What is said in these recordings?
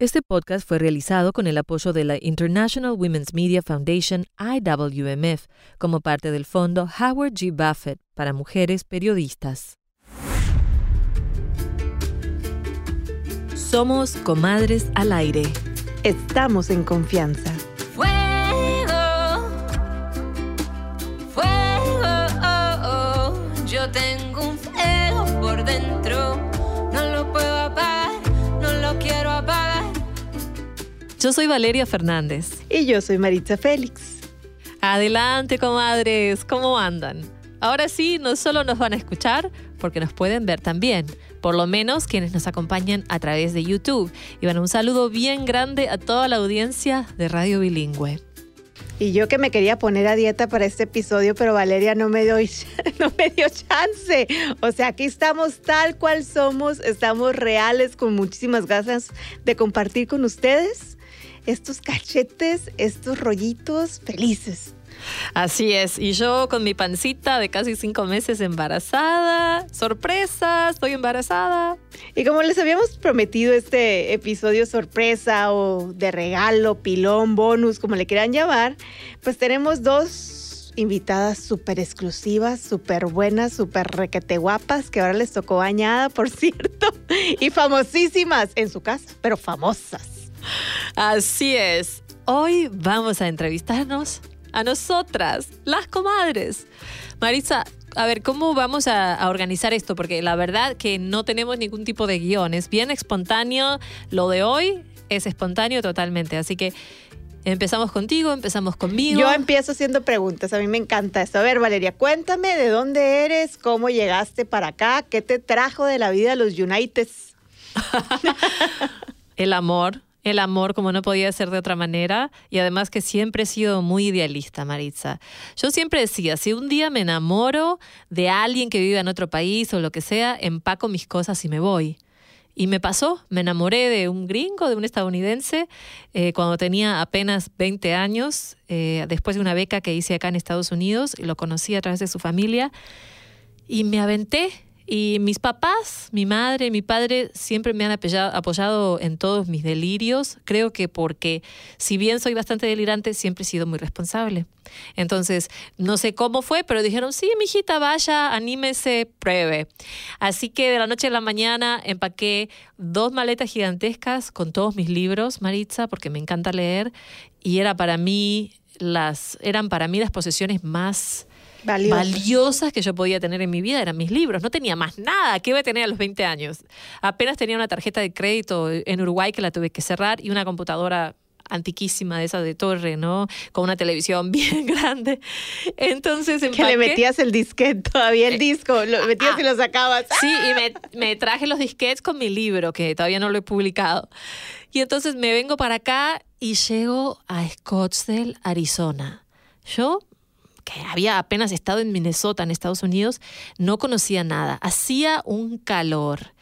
Este podcast fue realizado con el apoyo de la International Women's Media Foundation IWMF como parte del fondo Howard G. Buffett para mujeres periodistas. Somos comadres al aire. Estamos en confianza. Yo soy Valeria Fernández. Y yo soy Maritza Félix. Adelante, comadres, ¿cómo andan? Ahora sí, no solo nos van a escuchar, porque nos pueden ver también, por lo menos quienes nos acompañan a través de YouTube. Y bueno, un saludo bien grande a toda la audiencia de Radio Bilingüe. Y yo que me quería poner a dieta para este episodio, pero Valeria no me, doy, no me dio chance. O sea, aquí estamos tal cual somos, estamos reales, con muchísimas ganas de compartir con ustedes estos cachetes, estos rollitos felices. Así es, y yo con mi pancita de casi cinco meses embarazada, sorpresa, estoy embarazada. Y como les habíamos prometido este episodio sorpresa o de regalo, pilón, bonus, como le quieran llamar, pues tenemos dos invitadas súper exclusivas, súper buenas, súper requete guapas, que ahora les tocó bañada, por cierto, y famosísimas en su casa, pero famosas. Así es. Hoy vamos a entrevistarnos a nosotras, las comadres. Maritza, a ver, ¿cómo vamos a, a, organizar esto? Porque la verdad que no tenemos ningún tipo de guion. Es bien espontáneo. Lo de hoy es espontáneo totalmente. Así que empezamos contigo, empezamos conmigo. Yo empiezo haciendo preguntas. A mí me encanta esto. A ver, Valeria, cuéntame de dónde eres, cómo llegaste para acá, qué te trajo de la vida los Uniteds. El amor, el amor como no podía ser de otra manera y además que siempre he sido muy idealista, Maritza. Yo siempre decía, si un día me enamoro de alguien que vive en otro país o lo que sea, empaco mis cosas y me voy. Y me pasó, me enamoré de un gringo, de un estadounidense, eh, cuando tenía apenas 20 años, eh, después de una beca que hice acá en Estados Unidos, lo conocí a través de su familia, y me aventé y mis papás, mi madre, mi padre siempre me han apoyado, en todos mis delirios. Creo que porque, si bien soy bastante delirante, siempre he sido muy responsable. Entonces, no sé cómo fue, pero dijeron, sí, mijita, vaya, anímese, pruebe. Así que de la noche a la mañana empaqué dos maletas gigantescas con todos mis libros, Maritza, porque me encanta leer, y era para mí las, eran para mí las posesiones más Valiosas. valiosas que yo podía tener en mi vida eran mis libros. No tenía más nada. ¿Qué iba a tener a los 20 años? Apenas tenía una tarjeta de crédito en Uruguay que la tuve que cerrar y una computadora antiquísima de esa de torre, ¿no? Con una televisión bien grande. Entonces empaqué. Que le metías el disquete todavía, el disco, lo metías ah, y lo sacabas. Sí, y me, me traje los disquetes con mi libro, que todavía no lo he publicado. Y entonces me vengo para acá y llego a Scottsdale, Arizona. Yo que había apenas estado en Minnesota, en Estados Unidos, no conocía nada. Hacía un calor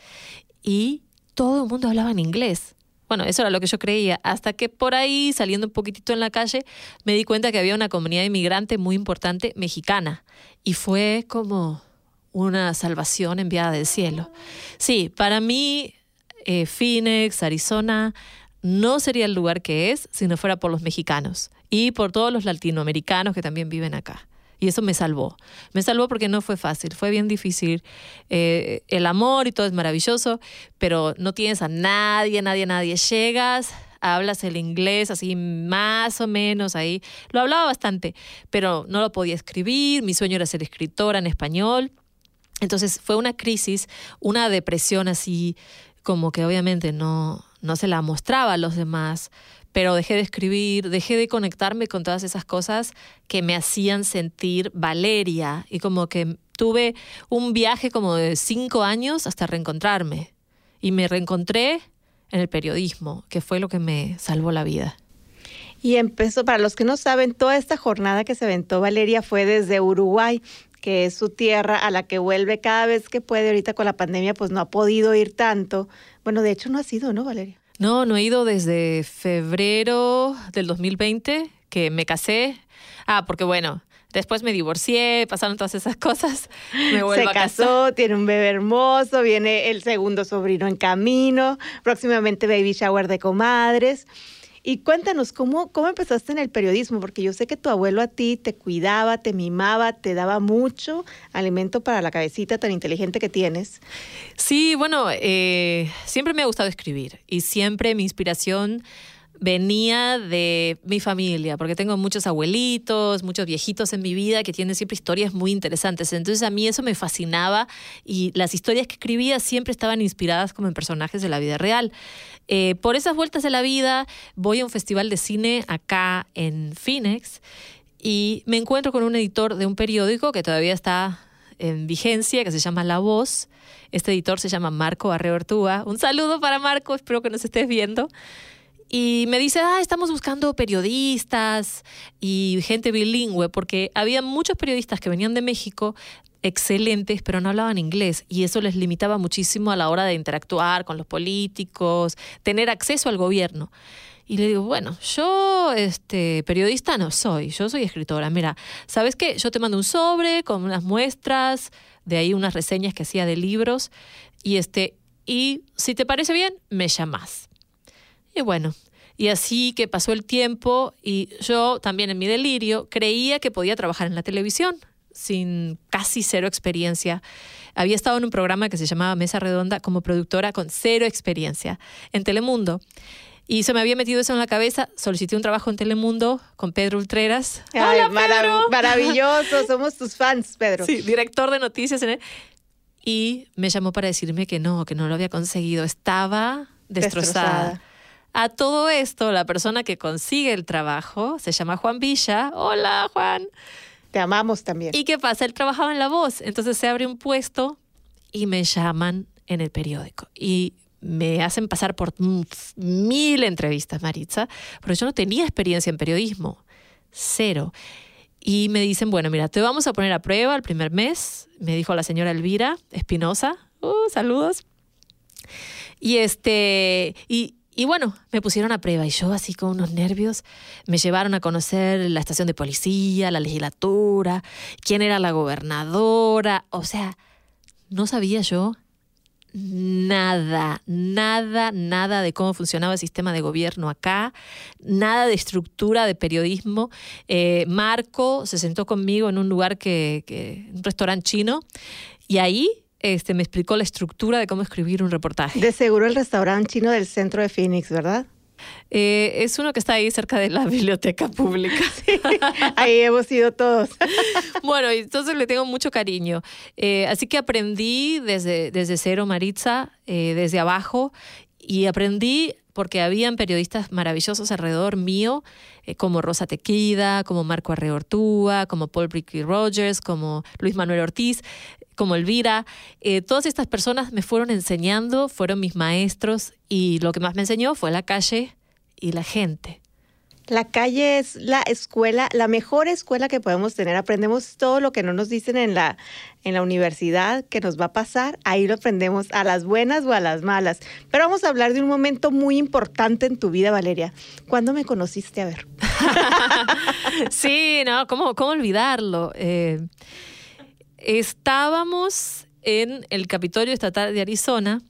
y todo el mundo hablaba en inglés. Bueno, eso era lo que yo creía, hasta que por ahí, saliendo un poquitito en la calle, me di cuenta que había una comunidad inmigrante muy importante mexicana. Y fue como una salvación enviada del cielo. Sí, para mí, eh, Phoenix, Arizona, no sería el lugar que es si no fuera por los mexicanos y por todos los latinoamericanos que también viven acá. Y eso me salvó. Me salvó porque no fue fácil, fue bien difícil. Eh, el amor y todo es maravilloso, pero no tienes a nadie, nadie, nadie. Llegas, hablas el inglés así más o menos ahí. Lo hablaba bastante, pero no lo podía escribir. Mi sueño era ser escritora en español. Entonces fue una crisis, una depresión así como que obviamente no, no se la mostraba a los demás, pero dejé de escribir, dejé de conectarme con todas esas cosas que me hacían sentir Valeria y como que tuve un viaje como de cinco años hasta reencontrarme y me reencontré en el periodismo, que fue lo que me salvó la vida. Y empezó, para los que no saben, toda esta jornada que se aventó Valeria fue desde Uruguay, que es su tierra a la que vuelve cada vez que puede. Ahorita con la pandemia, pues no ha podido ir tanto. Bueno, de hecho no ha sido, ¿no, Valeria? No, no he ido desde febrero del 2020, que me casé. Ah, porque bueno, Después me divorcié, pasaron todas esas cosas. Me vuelvo Se a casar. casó, tiene un bebé hermoso, viene el segundo sobrino en camino, próximamente baby shower de comadres. Y cuéntanos, ¿cómo, ¿cómo empezaste en el periodismo? Porque yo sé que tu abuelo a ti te cuidaba, te mimaba, te daba mucho alimento para la cabecita tan inteligente que tienes. Sí, bueno, eh, siempre me ha gustado escribir y siempre mi inspiración venía de mi familia, porque tengo muchos abuelitos, muchos viejitos en mi vida que tienen siempre historias muy interesantes. Entonces a mí eso me fascinaba y las historias que escribía siempre estaban inspiradas como en personajes de la vida real. Eh, por esas vueltas de la vida voy a un festival de cine acá en Phoenix y me encuentro con un editor de un periódico que todavía está en vigencia, que se llama La Voz. Este editor se llama Marco Arreo Ortúa. Un saludo para Marco, espero que nos estés viendo. Y me dice, ah, estamos buscando periodistas y gente bilingüe, porque había muchos periodistas que venían de México excelentes, pero no hablaban inglés y eso les limitaba muchísimo a la hora de interactuar con los políticos, tener acceso al gobierno. Y le digo, bueno, yo este, periodista no soy, yo soy escritora. Mira, ¿sabes qué? Yo te mando un sobre con unas muestras, de ahí unas reseñas que hacía de libros, y, este, y si te parece bien, me llamas. Y bueno, y así que pasó el tiempo y yo también en mi delirio creía que podía trabajar en la televisión sin casi cero experiencia. Había estado en un programa que se llamaba Mesa Redonda como productora con cero experiencia en Telemundo. Y se me había metido eso en la cabeza, solicité un trabajo en Telemundo con Pedro Ultreras. Ay, Hola, marav- Pedro. maravilloso, somos tus fans, Pedro. Sí, director de noticias en. Y me llamó para decirme que no, que no lo había conseguido. Estaba destrozada. Destrozada. A todo esto, la persona que consigue el trabajo se llama Juan Villa. Hola, Juan. Te amamos también. ¿Y qué pasa? Él trabajaba en La Voz. Entonces se abre un puesto y me llaman en el periódico. Y me hacen pasar por mil entrevistas, Maritza, pero yo no tenía experiencia en periodismo. Cero. Y me dicen, bueno, mira, te vamos a poner a prueba el primer mes, me dijo la señora Elvira Espinosa. Uh, saludos. Y este, y, y bueno, me pusieron a prueba y yo así con unos nervios me llevaron a conocer la estación de policía, la legislatura, quién era la gobernadora, o sea, no sabía yo nada, nada, nada de cómo funcionaba el sistema de gobierno acá, nada de estructura de periodismo. Eh, Marco se sentó conmigo en un lugar que, que un restaurante chino, y ahí este, me explicó la estructura de cómo escribir un reportaje. De seguro el restaurante chino del centro de Phoenix, ¿verdad? Eh, es uno que está ahí cerca de la biblioteca pública. Ahí hemos ido todos. bueno, entonces le tengo mucho cariño. Eh, así que aprendí desde, desde cero, Maritza, eh, desde abajo, y aprendí porque habían periodistas maravillosos alrededor mío, como Rosa Tequida, como Marco Arreo Ortúa, como Paul Bricky Rogers, como Luis Manuel Ortiz, como Elvira. Eh, todas estas personas me fueron enseñando, fueron mis maestros, y lo que más me enseñó fue la calle y la gente. La calle es la escuela, la mejor escuela que podemos tener. Aprendemos todo lo que no nos dicen en la, en la universidad que nos va a pasar. Ahí lo aprendemos a las buenas o a las malas. Pero vamos a hablar de un momento muy importante en tu vida, Valeria. ¿Cuándo me conociste? A ver. sí, no, ¿cómo, cómo olvidarlo? Eh, estábamos en el Capitolio Estatal de Arizona,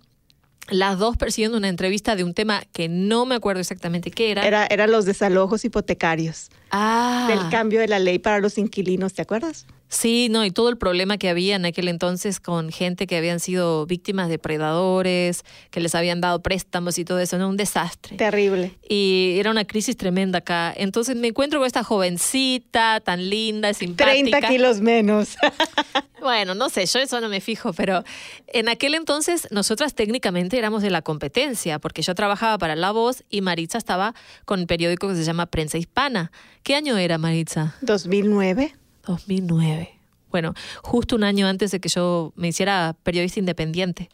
las dos persiguiendo una entrevista de un tema que no me acuerdo exactamente qué era. Era, eran los desalojos hipotecarios ah, del cambio de la ley para los inquilinos, ¿te acuerdas? Sí, no, y todo el problema que había en aquel entonces con gente que habían sido víctimas de predadores, que les habían dado préstamos y todo eso, no, un desastre. Terrible. Y era una crisis tremenda acá. Entonces me encuentro con esta jovencita tan linda, simpática. 30 kilos menos. Bueno, no sé, yo eso no me fijo, pero en aquel entonces nosotras técnicamente éramos de la competencia, porque yo trabajaba para La Voz y Maritza estaba con el periódico que se llama Prensa Hispana. ¿Qué año era Maritza? 2009. 2009. Bueno, justo un año antes de que yo me hiciera periodista independiente.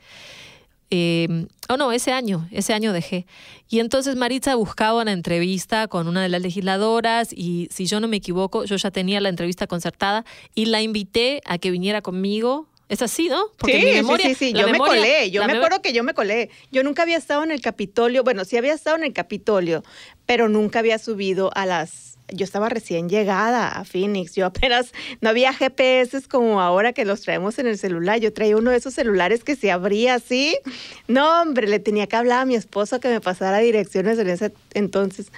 Eh, oh no, ese año, ese año dejé. Y entonces Maritza buscaba una entrevista con una de las legisladoras y si yo no me equivoco, yo ya tenía la entrevista concertada y la invité a que viniera conmigo. Es así, ¿no? sí, mi memoria- sí, sí, sí, yo memoria- me colé, yo me acuerdo que yo me colé. Yo nunca había estado en el Capitolio, bueno, sí había estado en el Capitolio, pero nunca había subido a las yo estaba recién llegada a Phoenix, yo apenas no había GPS como ahora que los traemos en el celular, yo traía uno de esos celulares que se abría así. No, hombre, le tenía que hablar a mi esposo que me pasara direcciones en ese entonces.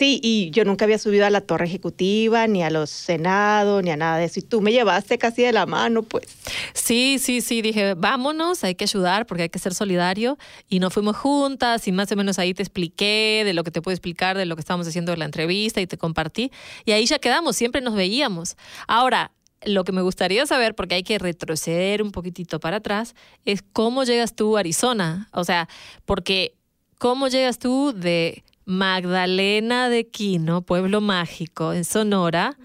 Sí, y yo nunca había subido a la torre ejecutiva, ni a los senados, ni a nada de eso. Y tú me llevaste casi de la mano, pues. Sí, sí, sí, dije, vámonos, hay que ayudar porque hay que ser solidario. Y nos fuimos juntas y más o menos ahí te expliqué de lo que te puedo explicar, de lo que estábamos haciendo en la entrevista y te compartí. Y ahí ya quedamos, siempre nos veíamos. Ahora, lo que me gustaría saber, porque hay que retroceder un poquitito para atrás, es cómo llegas tú a Arizona. O sea, porque cómo llegas tú de Magdalena de Quino, pueblo mágico en Sonora,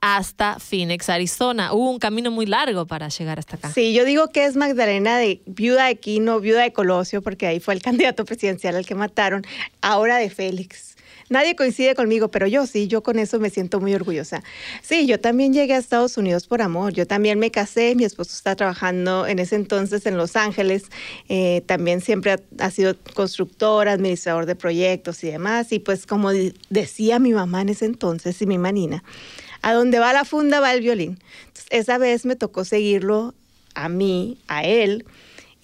hasta Phoenix, Arizona. Hubo un camino muy largo para llegar hasta acá. Sí, yo digo que es Magdalena de viuda de Quino, viuda de Colosio, porque ahí fue el candidato presidencial al que mataron, ahora de Félix. Nadie coincide conmigo, pero yo sí, yo con eso me siento muy orgullosa. Sí, yo también llegué a Estados Unidos por amor. Yo también me casé, mi esposo está trabajando en ese entonces en Los Ángeles. Eh, también siempre ha, sido constructor, administrador de proyectos y demás. Y pues como decía mi mamá en ese entonces y mi manina, a donde va la funda va el violín. esa vez me tocó seguirlo a mí, a él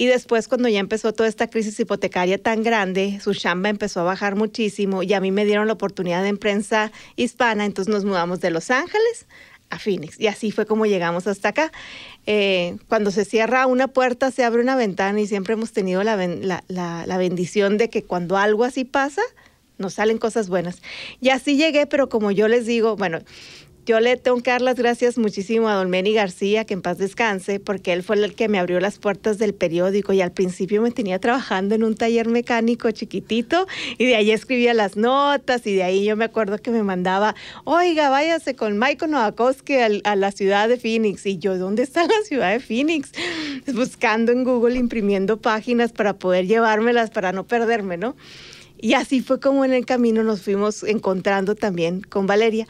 y después, cuando ya empezó toda esta crisis hipotecaria tan grande, su chamba empezó a bajar muchísimo y a mí me dieron la oportunidad en prensa hispana, entonces nos mudamos de Los Ángeles a Phoenix. Y así fue como llegamos hasta acá. Eh, cuando se cierra una puerta, se abre una ventana y siempre hemos tenido la, la bendición de que cuando algo así pasa, nos salen cosas buenas. Y así llegué, pero como yo les digo, bueno, yo le tengo que dar las gracias muchísimo a Don Meni García, que en paz descanse, porque él fue el que me abrió las puertas del periódico y al principio me tenía trabajando en un taller mecánico chiquitito y de ahí escribía las notas y de ahí yo me acuerdo que me mandaba, oiga, váyase con Michael Novakowski a, la ciudad de Phoenix. Y yo, ¿dónde está la ciudad de Phoenix? Buscando en Google, imprimiendo páginas para poder llevármelas, para no perderme, ¿no? Y así fue como en el camino nos fuimos encontrando también con Valeria.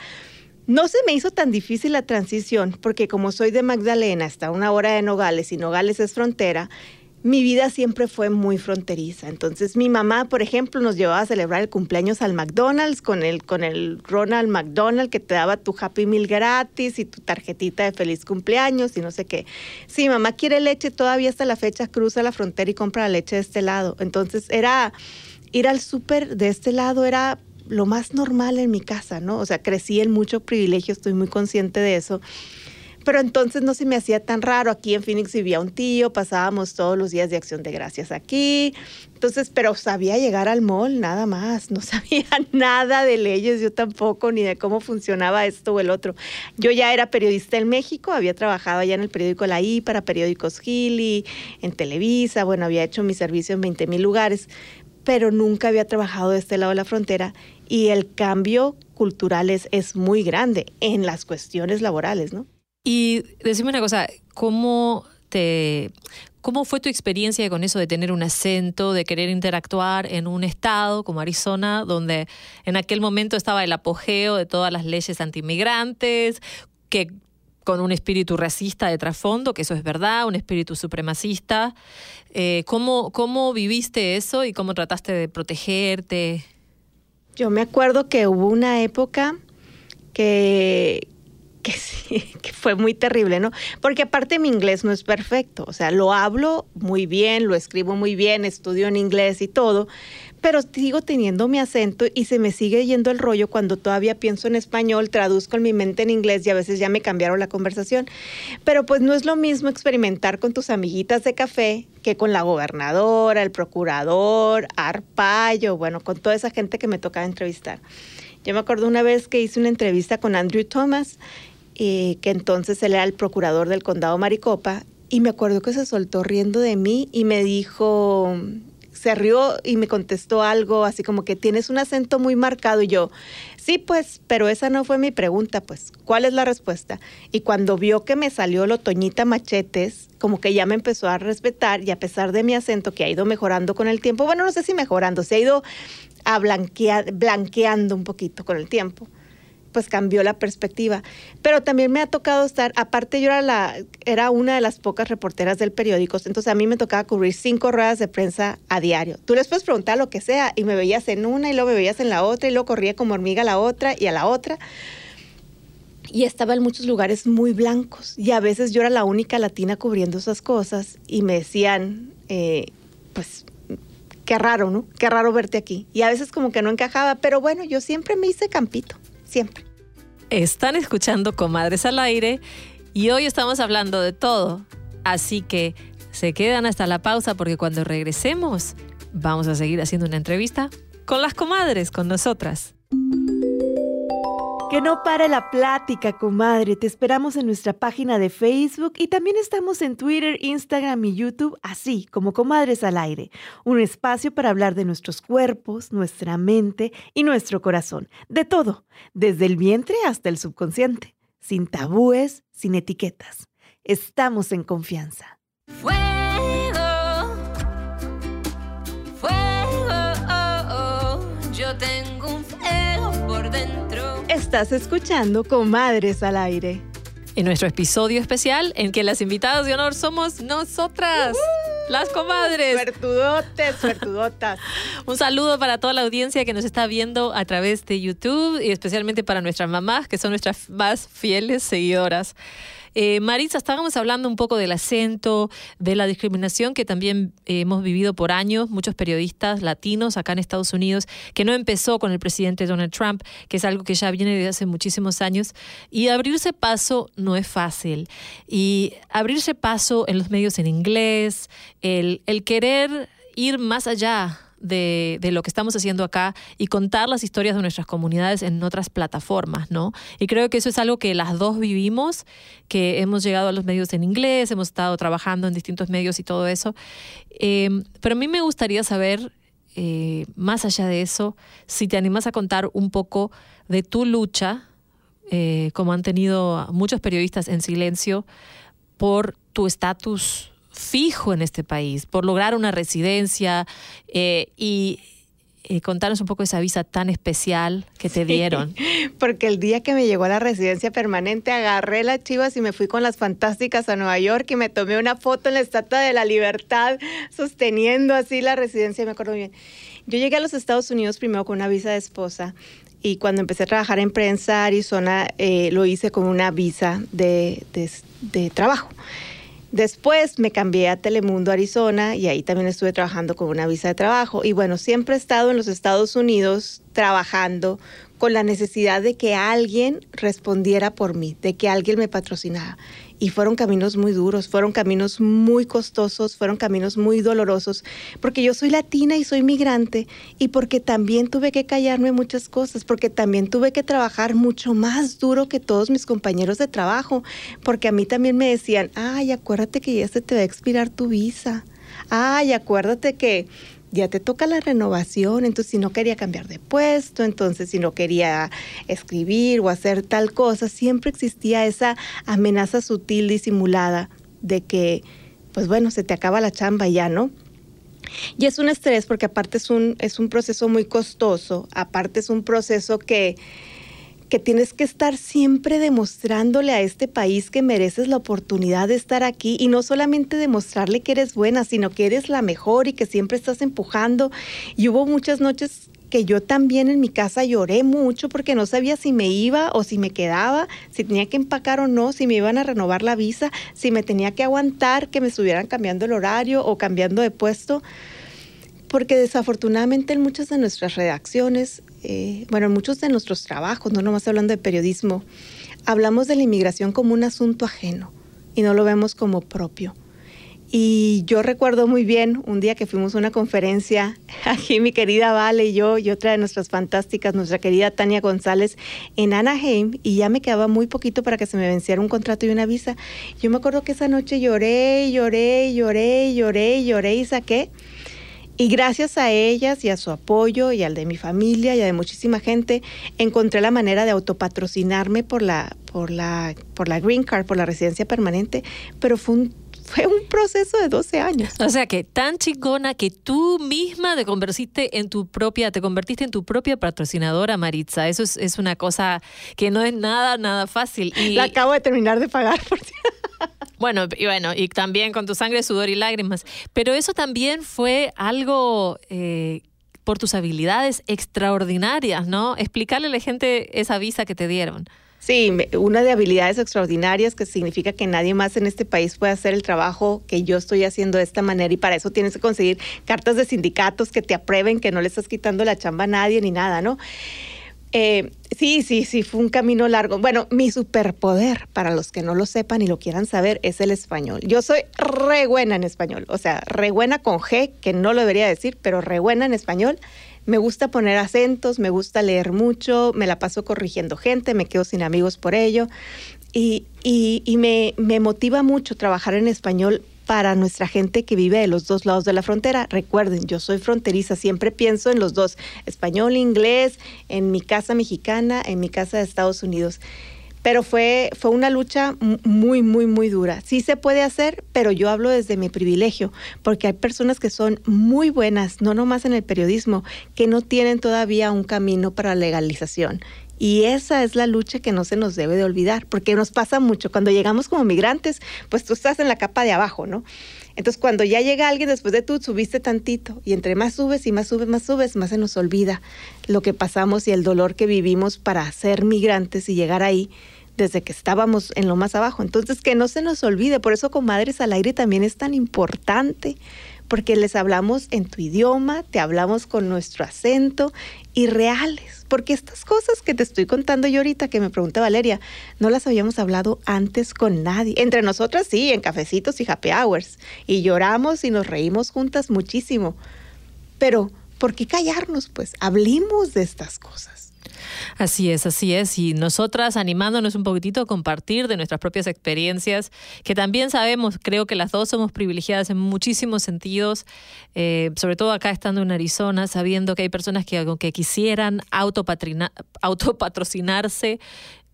No se me hizo tan difícil la transición porque como soy de Magdalena hasta una hora de Nogales y Nogales es frontera, mi vida siempre fue muy fronteriza. Entonces mi mamá, por ejemplo, nos llevaba a celebrar el cumpleaños al McDonald's con el, con el Ronald McDonald que te daba tu Happy Meal gratis y tu tarjetita de feliz cumpleaños y no sé qué. Si mamá quiere leche, todavía hasta la fecha cruza la frontera y compra la leche de este lado. Entonces era ir al súper de este lado era lo más normal en mi casa, ¿no? O sea, crecí en mucho privilegio, estoy muy consciente de eso. Pero entonces no se me hacía tan raro. Aquí en Phoenix vivía un tío, pasábamos todos los días de acción de gracias aquí. Entonces, pero sabía llegar al mall, nada más. No sabía nada de leyes, yo tampoco, ni de cómo funcionaba esto o el otro. Yo ya era periodista en México, había trabajado allá en el periódico La I para periódicos Gili, en Televisa, bueno, había hecho mi servicio en 20 mil lugares pero nunca había trabajado de este lado de la frontera y el cambio cultural es, muy grande en las cuestiones laborales, ¿no? Y decime una cosa, ¿cómo te, ¿Cómo fue tu experiencia con eso de tener un acento, de querer interactuar en un estado como Arizona, donde en aquel momento estaba el apogeo de todas las leyes antiinmigrantes, que con un espíritu racista de trasfondo, que eso es verdad, un espíritu supremacista. Eh, ¿cómo, ¿Cómo viviste eso y cómo trataste de protegerte? Yo me acuerdo que hubo una época que, que sí, que fue muy terrible, ¿no? Porque aparte mi inglés no es perfecto, o sea, lo hablo muy bien, lo escribo muy bien, estudio en inglés y todo, pero sigo teniendo mi acento y se me sigue yendo el rollo cuando todavía pienso en español, traduzco en mi mente en inglés y a veces ya me cambiaron la conversación. Pero pues no es lo mismo experimentar con tus amiguitas de café que con la gobernadora, el procurador, Arpayo, bueno, con toda esa gente que me tocaba entrevistar. Yo me acuerdo una vez que hice una entrevista con Andrew Thomas, eh, que entonces él era el procurador del condado Maricopa, y me acuerdo que se soltó riendo de mí y me dijo, se rió y me contestó algo así como que tienes un acento muy marcado y yo, sí, pues, pero esa no fue mi pregunta, pues, ¿cuál es la respuesta? Y cuando vio que me salió el otoñita machetes, como que ya me empezó a respetar y a pesar de mi acento que ha ido mejorando con el tiempo, bueno, no sé si mejorando, se ha ido a blanqueando un poquito con el tiempo. Pues cambió la perspectiva. Pero también me ha tocado estar, aparte yo era, la, era una de las pocas reporteras del periódico, entonces a mí me tocaba cubrir cinco ruedas de prensa a diario. Tú les puedes preguntar lo que sea y me veías en una y luego me veías en la otra y luego corría como hormiga a la otra y a la otra. Y estaba en muchos lugares muy blancos y a veces yo era la única latina cubriendo esas cosas y me decían, eh, pues qué raro, ¿no? Qué raro verte aquí. Y a veces como que no encajaba, pero bueno, yo siempre me hice campito siempre. Están escuchando Comadres al Aire y hoy estamos hablando de todo. Así que se quedan hasta la pausa porque cuando regresemos vamos a seguir haciendo una entrevista con las comadres, con nosotras. Que no pare la plática, comadre. Te esperamos en nuestra página de Facebook y también estamos en Twitter, Instagram y YouTube, así como Comadres al Aire. Un espacio para hablar de nuestros cuerpos, nuestra mente y nuestro corazón. De todo, desde el vientre hasta el subconsciente. Sin tabúes, sin etiquetas. Estamos en confianza. Estás escuchando Comadres al Aire. En nuestro episodio especial en que las invitadas de honor somos nosotras, las comadres. Suertudotes, suertudotas. Un saludo para toda la audiencia que nos está viendo a través de YouTube y especialmente para nuestras mamás, que son nuestras más fieles seguidoras. Eh, Marisa, estábamos hablando un poco del acento, de la discriminación que también eh, hemos vivido por años, muchos periodistas latinos acá en Estados Unidos, que no empezó con el presidente Donald Trump, que es algo que ya viene desde hace muchísimos años. Y abrirse paso no es fácil. Y abrirse paso en los medios en inglés, el, el querer ir más allá de, lo que estamos haciendo acá y contar las historias de nuestras comunidades en otras plataformas, ¿no? Y creo que eso es algo que las dos vivimos, que hemos llegado a los medios en inglés, hemos estado trabajando en distintos medios y todo eso. Eh, pero a mí me gustaría saber, eh, más allá de eso, si te animas a contar un poco de tu lucha, eh, como han tenido muchos periodistas en silencio, por tu estatus fijo en este país, por lograr una residencia eh, y eh, contarnos un poco esa visa tan especial que te dieron. porque el día que me llegó a la residencia permanente, agarré las chivas y me fui con las fantásticas a Nueva York y me tomé una foto en la Estatua de la Libertad sosteniendo así la residencia, me acuerdo bien. Yo llegué a los Estados Unidos primero con una visa de esposa y cuando empecé a trabajar en prensa Arizona eh, lo hice con una visa de, de, de trabajo. Después me cambié a Telemundo, Arizona, y ahí también estuve trabajando con una visa de trabajo. Y bueno, siempre he estado en los Estados Unidos trabajando con la necesidad de que alguien respondiera por mí, de que alguien me patrocinara. Y fueron caminos muy duros, fueron caminos muy costosos, fueron caminos muy dolorosos, porque yo soy latina y soy migrante, y porque también tuve que callarme muchas cosas, porque también tuve que trabajar mucho más duro que todos mis compañeros de trabajo, porque a mí también me decían, ay, acuérdate que ya se te va a expirar tu visa, ay, acuérdate que ya te toca la renovación, entonces si no quería cambiar de puesto, entonces si no quería escribir o hacer tal cosa, siempre existía esa amenaza sutil, disimulada, de que, pues bueno, se te acaba la chamba ya, ¿no? Y es un estrés porque aparte es un, es un proceso muy costoso, aparte es un proceso que que tienes que estar siempre demostrándole a este país que mereces la oportunidad de estar aquí y no solamente demostrarle que eres buena, sino que eres la mejor y que siempre estás empujando. Y hubo muchas noches que yo también en mi casa lloré mucho porque no sabía si me iba o si me quedaba, si tenía que empacar o no, si me iban a renovar la visa, si me tenía que aguantar que me estuvieran cambiando el horario o cambiando de puesto porque desafortunadamente en muchas de nuestras redacciones, eh, bueno, en muchos de nuestros trabajos, no nomás hablando de periodismo, hablamos de la inmigración como un asunto ajeno y no lo vemos como propio. Y yo recuerdo muy bien un día que fuimos a una conferencia, aquí mi querida Vale y yo, y otra de nuestras fantásticas, nuestra querida Tania González, en Anaheim, y ya me quedaba muy poquito para que se me venciera un contrato y una visa. Yo me acuerdo que esa noche lloré, lloré, lloré, lloré, lloré y saqué y gracias a ellas y a su apoyo y al de mi familia y a de muchísima gente, encontré la manera de autopatrocinarme por la, por la, por la Green Card, por la residencia permanente, pero fue un fue un proceso de 12 años. O sea que tan chingona que tú misma te convertiste en tu propia, te convertiste en tu propia patrocinadora, Maritza. Eso es, es una cosa que no es nada, nada fácil. Y, La acabo de terminar de pagar, por cierto. Bueno, y bueno, y también con tu sangre, sudor y lágrimas. Pero eso también fue algo eh, por tus habilidades extraordinarias, ¿no? Explicarle a la gente esa visa que te dieron. Sí, una de habilidades extraordinarias que significa que nadie más en este país puede hacer el trabajo que yo estoy haciendo de esta manera y para eso tienes que conseguir cartas de sindicatos que te aprueben, que no le estás quitando la chamba a nadie ni nada, ¿no? Eh, sí, sí, sí, fue un camino largo. Bueno, mi superpoder, para los que no lo sepan y lo quieran saber, es el español. Yo soy re buena en español, o sea, re buena con G, que no lo debería decir, pero re buena en español. Me gusta poner acentos, me gusta leer mucho, me la paso corrigiendo gente, me quedo sin amigos por ello. Y, me motiva mucho trabajar en español para nuestra gente que vive de los dos lados de la frontera. Recuerden, yo soy fronteriza, siempre pienso en los dos, español, inglés, en mi casa mexicana, en mi casa de Estados Unidos. Pero fue, fue una lucha mu- muy, muy, muy dura. Sí se puede hacer, pero yo hablo desde mi privilegio, porque hay personas que son muy buenas, no nomás en el periodismo, que no tienen todavía un camino para legalización. Y esa es la lucha que no se nos debe de olvidar, porque nos pasa mucho. Cuando llegamos como migrantes, pues tú estás en la capa de abajo, ¿no? Entonces, cuando ya llega alguien después de tú, subiste tantito. Y entre más subes y más subes, más subes, más se nos olvida lo que pasamos y el dolor que vivimos para ser migrantes y llegar ahí desde que estábamos en lo más abajo. Entonces, que no se nos olvide. Por eso, Comadres al Aire también es tan importante, porque les hablamos en tu idioma, te hablamos con nuestro acento y reales. Porque estas cosas que te estoy contando yo ahorita, que me pregunta Valeria, no las habíamos hablado antes con nadie. Entre nosotras sí, en cafecitos y happy hours. Y lloramos y nos reímos juntas muchísimo. Pero, ¿por qué callarnos? Pues hablemos de estas cosas. Así es, así es. Y nosotras animándonos un poquitito a compartir de nuestras propias experiencias, que también sabemos, creo que las dos somos privilegiadas en muchísimos sentidos, eh, sobre todo acá estando en Arizona, sabiendo que hay personas que aunque quisieran autopatrocinarse,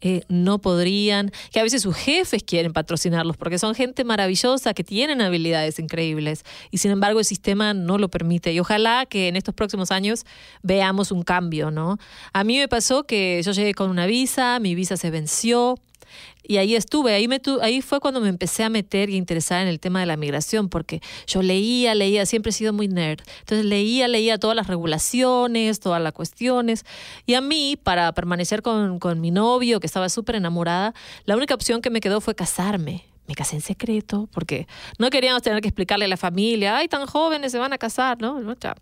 eh, no podrían, que a veces sus jefes quieren patrocinarlos porque son gente maravillosa que tienen habilidades increíbles y sin embargo el sistema no lo permite y ojalá que en estos próximos años veamos un cambio, ¿no? A mí me pasó que yo llegué con una visa, mi visa se venció y ahí estuve, ahí, me tu- ahí fue cuando me empecé a meter y a interesar en el tema de la migración, porque yo leía, leía, siempre he sido muy nerd. Entonces leía, leía todas las regulaciones, todas las cuestiones. Y a mí, para permanecer con, con mi novio, que estaba súper enamorada, la única opción que me quedó fue casarme. Me casé en secreto porque no queríamos tener que explicarle a la familia, ay, tan jóvenes se van a casar, ¿no? No, ya.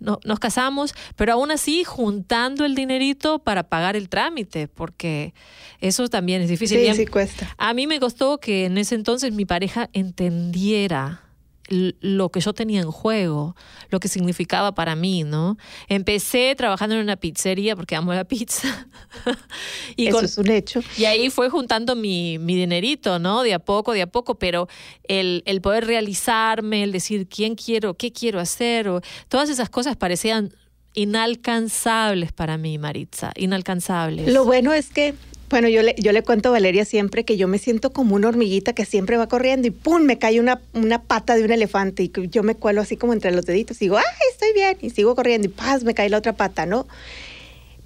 No- nos casamos, pero aún así juntando el dinerito para pagar el trámite, porque eso también es difícil. Sí, a- sí cuesta. a mí me costó que en ese entonces mi pareja entendiera lo que yo tenía en juego, lo que significaba para mí, ¿no? Empecé trabajando en una pizzería porque amo la pizza. y, Eso con- es un hecho. y ahí fue juntando mi, mi dinerito, ¿no? De a poco, de a poco, pero el, el poder realizarme, el decir quién quiero, qué quiero hacer, o, todas esas cosas parecían inalcanzables para mí, Maritza, inalcanzables. Lo bueno es que, bueno, yo le, yo le cuento a Valeria siempre que yo me siento como una hormiguita que siempre va corriendo y ¡pum! me cae una, una pata de un elefante y yo me cuelo así como entre los deditos y digo, ¡ay, estoy bien! Y sigo corriendo y ¡paz! me cae la otra pata, ¿no?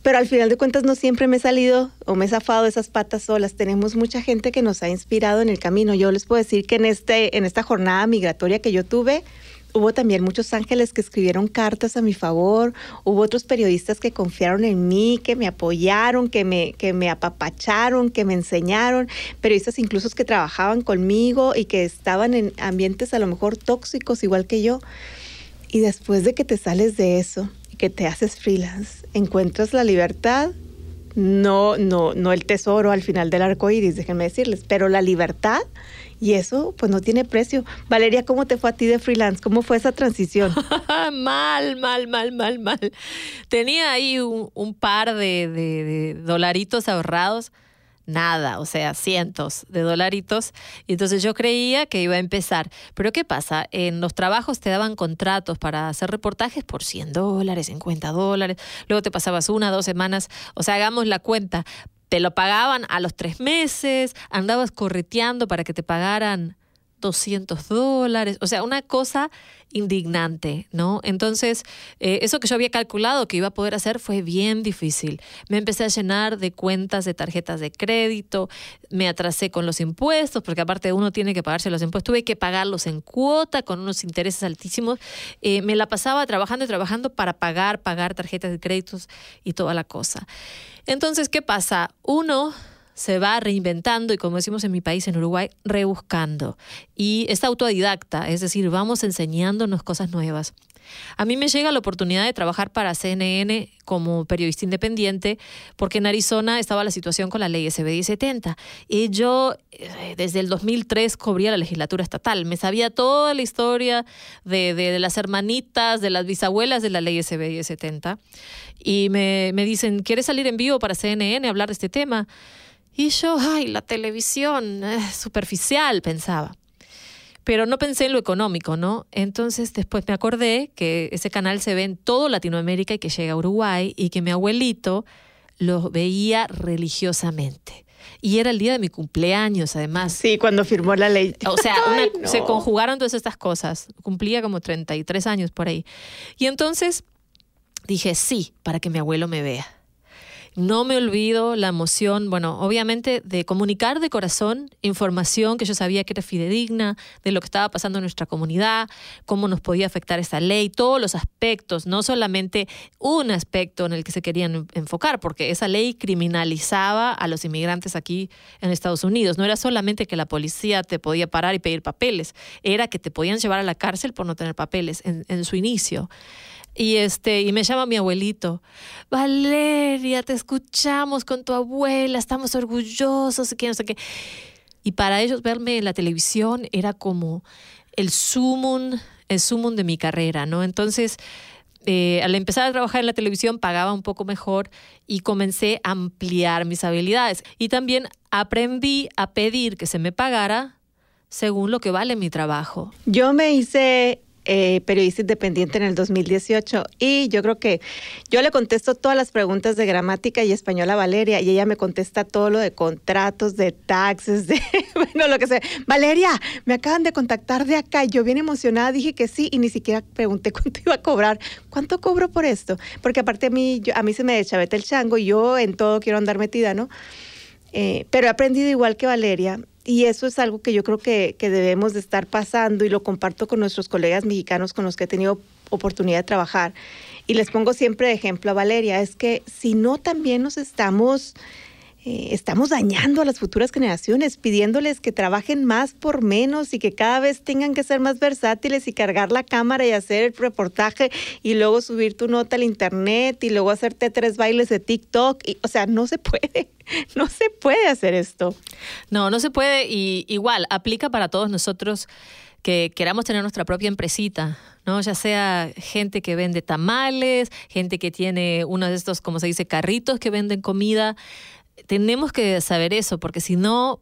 Pero al final de cuentas no siempre me he salido o me he zafado de esas patas solas. Tenemos mucha gente que nos ha inspirado en el camino. Yo les puedo decir que en, este, en esta jornada migratoria que yo tuve, hubo también muchos ángeles que escribieron cartas a mi favor, hubo otros periodistas que confiaron en mí, que me apoyaron, que me, que me apapacharon, que me enseñaron, periodistas incluso que trabajaban conmigo y que estaban en ambientes a lo mejor tóxicos igual que yo. Y después de que te sales de eso y que te haces freelance, encuentras la libertad, no, no, no el tesoro al final del arco iris, déjenme decirles, pero la libertad y eso pues no tiene precio. Valeria, ¿cómo te fue a ti de freelance? ¿Cómo fue esa transición? mal, mal, mal, mal, mal. Tenía ahí un, par de, de- de dolaritos ahorrados. Nada, o sea, cientos de dolaritos. Y entonces yo creía que iba a empezar. Pero ¿qué pasa? En los trabajos te daban contratos para hacer reportajes por 100 dólares, 50 dólares. Luego te pasabas una, dos semanas. O sea, hagamos la cuenta. Te lo pagaban a los tres meses, andabas correteando para que te pagaran 200 dólares, o sea, una cosa indignante, ¿no? Entonces, eh, eso que yo había calculado que iba a poder hacer fue bien difícil. Me empecé a llenar de cuentas de tarjetas de crédito, me atrasé con los impuestos, porque aparte uno tiene que pagarse los impuestos, tuve que pagarlos en cuota con unos intereses altísimos. Eh, me la pasaba trabajando y trabajando para pagar, pagar tarjetas de créditos y toda la cosa. Entonces, ¿qué pasa? Uno se va reinventando y como decimos en mi país, en Uruguay, rebuscando. Y es autodidacta, es decir, vamos enseñándonos cosas nuevas. A mí me llega la oportunidad de trabajar para CNN como periodista independiente porque en Arizona estaba la situación con la ley SB 1070 y yo eh, desde el 2003 cubría la legislatura estatal. Me sabía toda la historia de, de, las hermanitas, de las bisabuelas de la ley SB 1070 y me, me dicen, ¿quieres salir en vivo para CNN a hablar de este tema? Y yo, ay, la televisión, es superficial, pensaba. Pero no pensé en lo económico, ¿no? Entonces después me acordé que ese canal se ve en todo Latinoamérica y que llega a Uruguay y que mi abuelito lo veía religiosamente. Y era el día de mi cumpleaños, además. Sí, cuando firmó la ley. O sea, se conjugaron todas estas cosas. Cumplía como 33 años por ahí. Y entonces dije, sí, para que mi abuelo me vea. No me olvido la emoción, bueno, obviamente de comunicar de corazón información que yo sabía que era fidedigna de lo que estaba pasando en nuestra comunidad, cómo nos podía afectar esta ley, todos los aspectos, no solamente un aspecto en el que se querían enfocar, porque esa ley criminalizaba a los inmigrantes aquí en Estados Unidos. No era solamente que la policía te podía parar y pedir papeles, era que te podían llevar a la cárcel por no tener papeles en, en su inicio. Y este, y me llama mi abuelito. Valeria, te escuchamos con tu abuela, estamos orgullosos, que no qué. Y para ellos verme en la televisión era como el sumum, el sumum de mi carrera, ¿no? Entonces, eh, al empezar a trabajar en la televisión pagaba un poco mejor y comencé a ampliar mis habilidades. Y también aprendí a pedir que se me pagara según lo que vale mi trabajo. Yo me hice eh, periodista independiente en el 2018 y yo creo que yo le contesto todas las preguntas de gramática y español a Valeria y ella me contesta todo lo de contratos, de taxes, de bueno, lo que sea. Valeria, me acaban de contactar de acá y yo bien emocionada dije que sí y ni siquiera pregunté cuánto iba a cobrar. ¿Cuánto cobro por esto? Porque aparte a mí, a mí se me chaveta el chango y yo en todo quiero andar metida, ¿no? Eh, pero he aprendido igual que Valeria y eso es algo que yo creo que, que, debemos de estar pasando y lo comparto con nuestros colegas mexicanos con los que he tenido oportunidad de trabajar. Y les pongo siempre de ejemplo a Valeria, es que si no también nos estamos eh, estamos dañando a las futuras generaciones, pidiéndoles que trabajen más por menos y que cada vez tengan que ser más versátiles y cargar la cámara y hacer el reportaje y luego subir tu nota al internet y luego hacerte tres bailes de TikTok. Y, o sea, no se puede. No se puede hacer esto. No, no se puede y igual aplica para todos nosotros que queramos tener nuestra propia empresita, ¿no? Ya sea gente que vende tamales, gente que tiene uno de estos, como se dice, carritos que venden comida tenemos que saber eso, porque si no,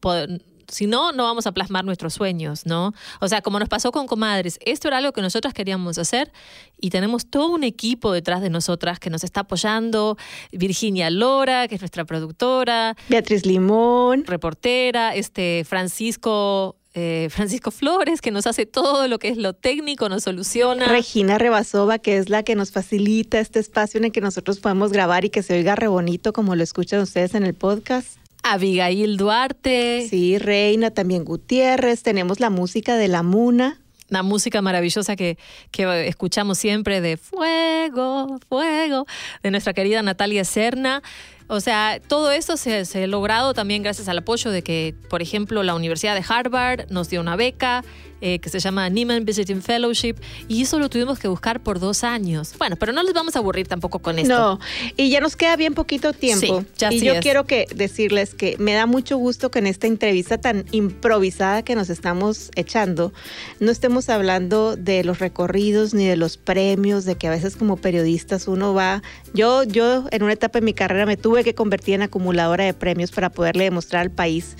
si no, no vamos a plasmar nuestros sueños, ¿no? O sea, como nos pasó con Comadres, esto era algo que nosotras queríamos hacer y tenemos todo un equipo detrás de nosotras que nos está apoyando. Virginia Lora, que es nuestra productora. Beatriz Limón. Reportera. Este, Francisco eh, Francisco Flores, que nos hace todo lo que es lo técnico, nos soluciona. Regina Rebasova, que es la que nos facilita este espacio en el que nosotros podemos grabar y que se oiga re bonito como lo escuchan ustedes en el podcast. Abigail Duarte. Sí, Reina, también Gutiérrez. Tenemos la música de la Muna. La música maravillosa que, que escuchamos siempre de Fuego, Fuego, de nuestra querida Natalia Serna. O sea, todo esto se, ha logrado también gracias al apoyo de que, por ejemplo, la Universidad de Harvard nos dio una beca eh, que se llama Neiman Visiting Fellowship y eso lo tuvimos que buscar por dos años. Bueno, pero no les vamos a aburrir tampoco con esto. No, y ya nos queda bien poquito tiempo. Sí, ya y yo quiero que decirles que me da mucho gusto que en esta entrevista tan improvisada que nos estamos echando, no estemos hablando de los recorridos ni de los premios, de que a veces como periodistas uno va, yo, yo en una etapa de mi carrera me tuve que convertir en acumuladora de premios para poderle demostrar al país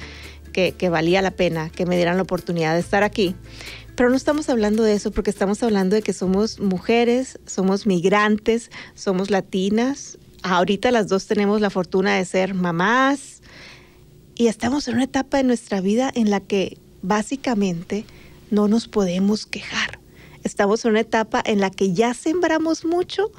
que, valía la pena que me dieran la oportunidad de estar aquí. Pero no estamos hablando de eso porque estamos hablando de que somos mujeres, somos migrantes, somos latinas. Ahorita las dos tenemos la fortuna de ser mamás y estamos en una etapa de nuestra vida en la que básicamente no nos podemos quejar. Estamos en una etapa en la que ya sembramos mucho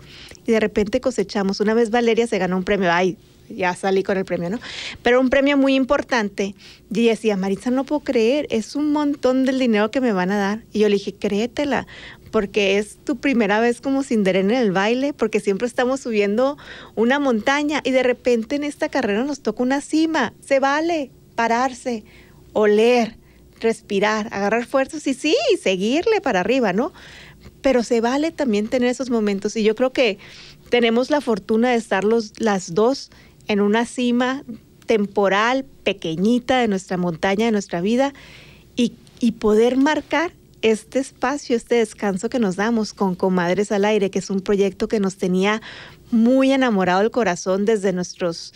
y de repente cosechamos. Una vez Valeria se ganó un premio, ay, ya salí con el premio, ¿no? Pero un premio muy importante. Y decía, Maritza, no puedo creer, es un montón del dinero que me van a dar. Y yo le dije, créetela, porque es tu primera vez como Cinderella en el baile, porque siempre estamos subiendo una montaña y de repente en esta carrera nos toca una cima. Se vale pararse, oler, respirar, agarrar fuerzas y sí, seguirle para arriba, ¿no? Pero se vale también tener esos momentos y yo creo que tenemos la fortuna de estar los, las dos en una cima temporal, pequeñita de nuestra montaña, de nuestra vida y, y poder marcar este espacio, este descanso que nos damos con Comadres al Aire, que es un proyecto que nos tenía muy enamorado el corazón desde nuestros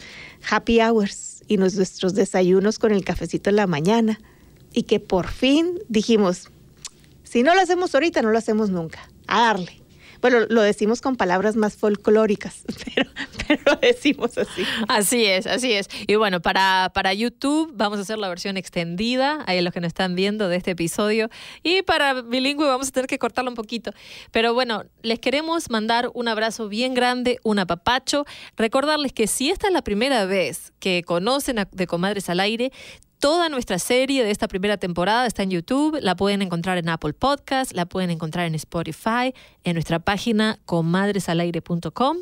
happy hours y nuestros desayunos con el cafecito en la mañana y que por fin dijimos, si no lo hacemos ahorita, no lo hacemos nunca, a darle. Bueno, lo decimos con palabras más folclóricas, pero, lo decimos así. Así es, así es. Y bueno, para, para YouTube vamos a hacer la versión extendida, ahí los que nos están viendo de este episodio. Y para bilingüe vamos a tener que cortarlo un poquito. Pero bueno, les queremos mandar un abrazo bien grande, un apapacho. Recordarles que si esta es la primera vez que conocen a, de Comadres al Aire, Toda nuestra serie de esta primera temporada está en YouTube, la pueden encontrar en Apple Podcast, la pueden encontrar en Spotify, en nuestra página comadresalaire.com.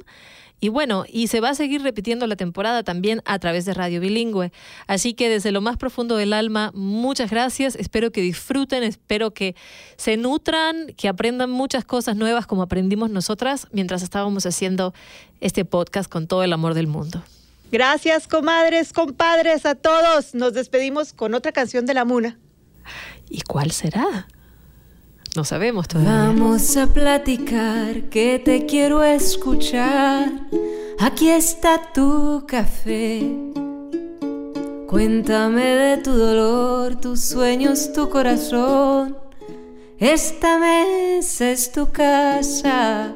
Y bueno, y se va a seguir repitiendo la temporada también a través de Radio Bilingüe. Así que desde lo más profundo del alma, muchas gracias. Espero que disfruten, espero que se nutran, que aprendan muchas cosas nuevas como aprendimos nosotras mientras estábamos haciendo este podcast con todo el amor del mundo. Gracias, comadres, compadres, a todos. Nos despedimos con otra canción de la Muna. ¿Y cuál será? No sabemos todavía. Vamos a platicar, que te quiero escuchar. Aquí está tu café. Cuéntame de tu dolor, tus sueños, tu corazón. Esta mesa es tu casa.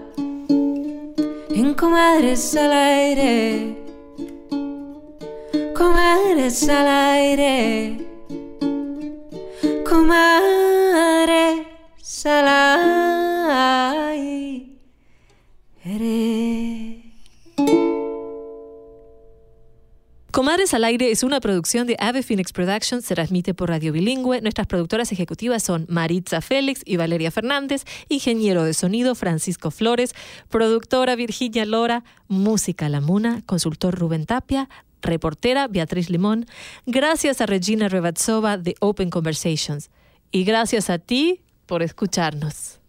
En comadres al aire comadres al aire, comadres al aire. Comadres al Aire es una producción de Ave Phoenix Productions, se transmite por Radio Bilingüe. Nuestras productoras ejecutivas son Maritza Félix y Valeria Fernández, ingeniero de sonido Francisco Flores, productora Virginia Lora, música La Muna, consultor Rubén Tapia, reportera Beatriz Limón, gracias a Regina Revatsova de Open Conversations y gracias a ti por escucharnos.